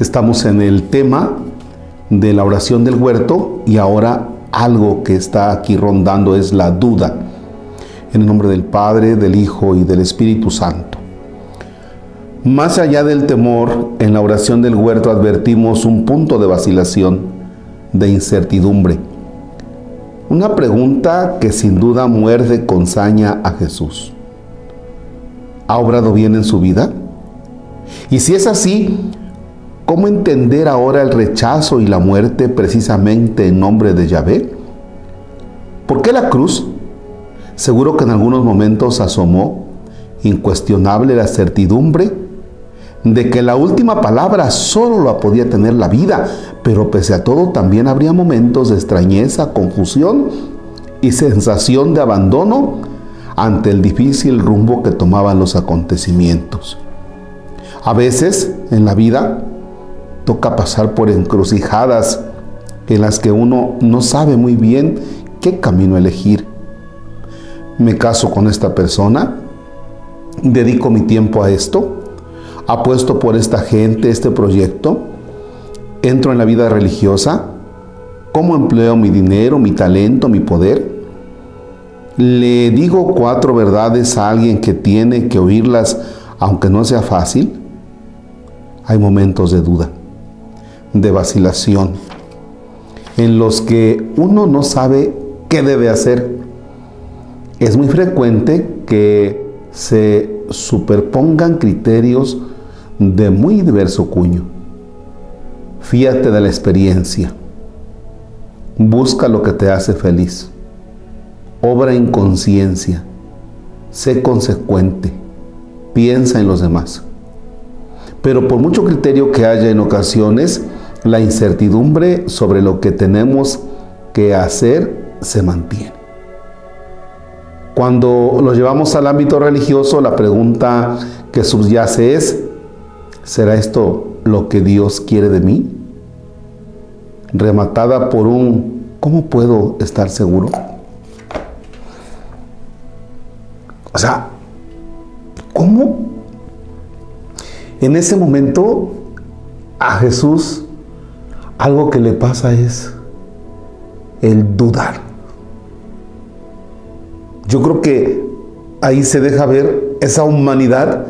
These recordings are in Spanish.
Estamos en el tema de la oración del huerto y ahora algo que está aquí rondando es la duda. En el nombre del Padre, del Hijo y del Espíritu Santo. Más allá del temor, en la oración del huerto advertimos un punto de vacilación, de incertidumbre. Una pregunta que sin duda muerde con saña a Jesús. ¿Ha obrado bien en su vida? Y si es así, ¿cómo entender ahora el rechazo y la muerte precisamente en nombre de Yahvé? ¿Por qué la cruz? Seguro que en algunos momentos asomó incuestionable la certidumbre de que la última palabra solo la podía tener la vida, pero pese a todo también habría momentos de extrañeza, confusión y sensación de abandono ante el difícil rumbo que tomaban los acontecimientos. A veces en la vida toca pasar por encrucijadas en las que uno no sabe muy bien qué camino elegir. Me caso con esta persona, dedico mi tiempo a esto, apuesto por esta gente, este proyecto, entro en la vida religiosa, ¿cómo empleo mi dinero, mi talento, mi poder? ¿Le digo cuatro verdades a alguien que tiene que oírlas aunque no sea fácil? Hay momentos de duda, de vacilación, en los que uno no sabe qué debe hacer. Es muy frecuente que se superpongan criterios de muy diverso cuño. Fíate de la experiencia. Busca lo que te hace feliz obra en conciencia, sé consecuente, piensa en los demás. Pero por mucho criterio que haya en ocasiones, la incertidumbre sobre lo que tenemos que hacer se mantiene. Cuando lo llevamos al ámbito religioso, la pregunta que subyace es, ¿será esto lo que Dios quiere de mí? Rematada por un, ¿cómo puedo estar seguro? O sea, ¿cómo? En ese momento a Jesús algo que le pasa es el dudar. Yo creo que ahí se deja ver esa humanidad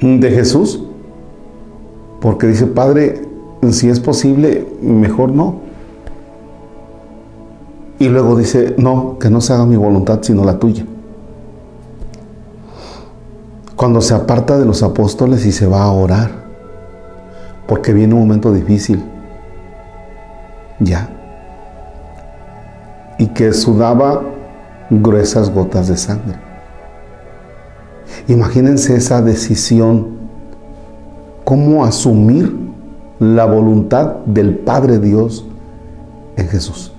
de Jesús, porque dice, Padre, si es posible, mejor no. Y luego dice, no, que no se haga mi voluntad sino la tuya. Cuando se aparta de los apóstoles y se va a orar, porque viene un momento difícil, ya, y que sudaba gruesas gotas de sangre. Imagínense esa decisión, cómo asumir la voluntad del Padre Dios en Jesús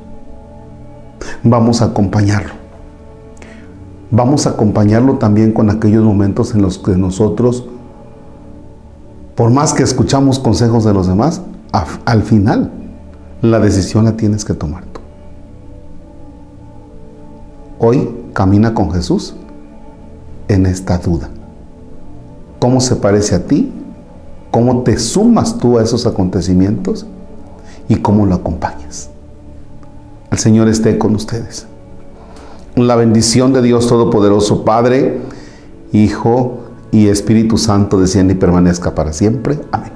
vamos a acompañarlo. Vamos a acompañarlo también con aquellos momentos en los que nosotros, por más que escuchamos consejos de los demás, al final la decisión la tienes que tomar tú. Hoy camina con Jesús en esta duda. ¿Cómo se parece a ti? ¿Cómo te sumas tú a esos acontecimientos? ¿Y cómo lo acompañas? El Señor esté con ustedes. La bendición de Dios Todopoderoso, Padre, Hijo y Espíritu Santo descienda y permanezca para siempre. Amén.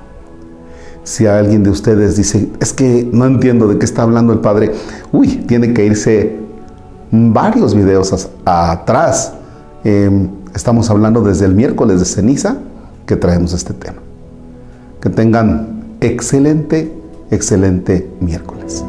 Si alguien de ustedes dice, es que no entiendo de qué está hablando el Padre, uy, tiene que irse varios videos atrás. Em, estamos hablando desde el miércoles de ceniza que traemos este tema. Que tengan excelente, excelente miércoles.